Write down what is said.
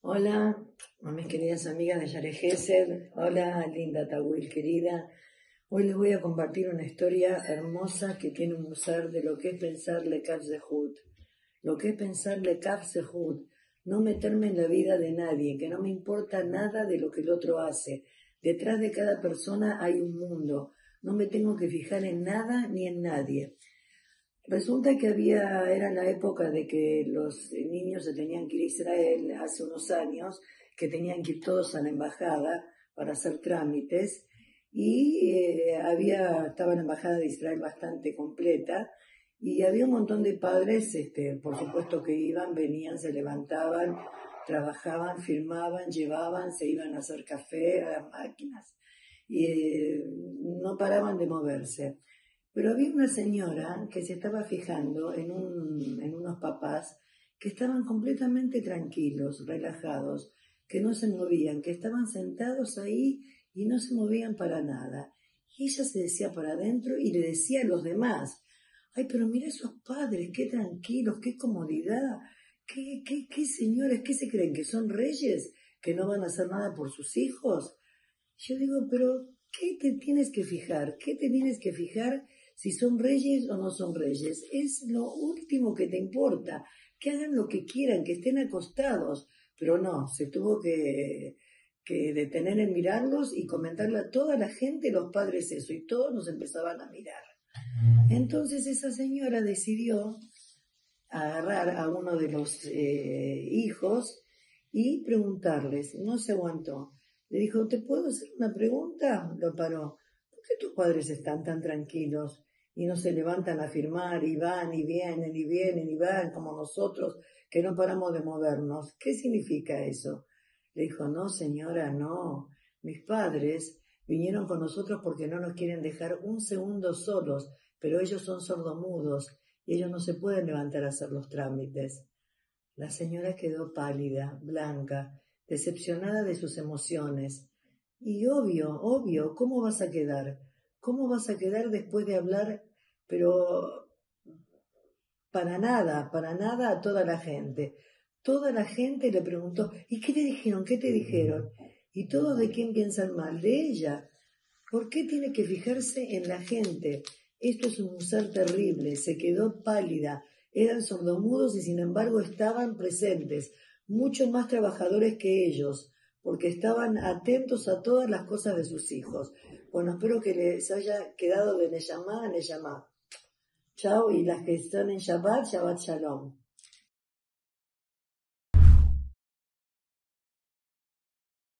Hola, mis queridas amigas de Yare Gesed. Hola, linda Tawil querida. Hoy les voy a compartir una historia hermosa que tiene un musar de lo que es pensar Zehut. Lo que es pensar Zehut. No meterme en la vida de nadie, que no me importa nada de lo que el otro hace. Detrás de cada persona hay un mundo. No me tengo que fijar en nada ni en nadie. Resulta que había, era la época de que los niños se tenían que ir a Israel hace unos años, que tenían que ir todos a la embajada para hacer trámites, y eh, había, estaba la embajada de Israel bastante completa, y había un montón de padres, este, por supuesto que iban, venían, se levantaban, trabajaban, firmaban, llevaban, se iban a hacer café a las máquinas, y eh, no paraban de moverse. Pero había una señora que se estaba fijando en, un, en unos papás que estaban completamente tranquilos, relajados, que no se movían, que estaban sentados ahí y no se movían para nada. Y ella se decía para adentro y le decía a los demás, ay, pero mira esos padres, qué tranquilos, qué comodidad, qué, qué, qué señores, qué se creen, que son reyes, que no van a hacer nada por sus hijos. Yo digo, pero ¿qué te tienes que fijar? ¿Qué te tienes que fijar si son reyes o no son reyes. Es lo último que te importa, que hagan lo que quieran, que estén acostados, pero no, se tuvo que, que detener en mirarlos y comentarle a toda la gente, los padres eso, y todos nos empezaban a mirar. Entonces esa señora decidió agarrar a uno de los eh, hijos y preguntarles, no se aguantó. Le dijo, ¿te puedo hacer una pregunta? Lo paró. ¿Por qué tus padres están tan tranquilos? Y no se levantan a firmar y van y vienen y vienen y van como nosotros que no paramos de movernos. ¿Qué significa eso? Le dijo, no señora, no. Mis padres vinieron con nosotros porque no nos quieren dejar un segundo solos, pero ellos son sordomudos y ellos no se pueden levantar a hacer los trámites. La señora quedó pálida, blanca, decepcionada de sus emociones. Y obvio, obvio, ¿cómo vas a quedar? ¿Cómo vas a quedar después de hablar, pero para nada, para nada a toda la gente? Toda la gente le preguntó, ¿y qué te dijeron? ¿Qué te dijeron? Y todos de quién piensan mal, de ella. ¿Por qué tiene que fijarse en la gente? Esto es un ser terrible, se quedó pálida, eran sordomudos y sin embargo estaban presentes, mucho más trabajadores que ellos, porque estaban atentos a todas las cosas de sus hijos. Bueno, espero que les haya quedado de Neyamá a Neyamá. Chao, y las que están en Shabbat, Shabbat Shalom.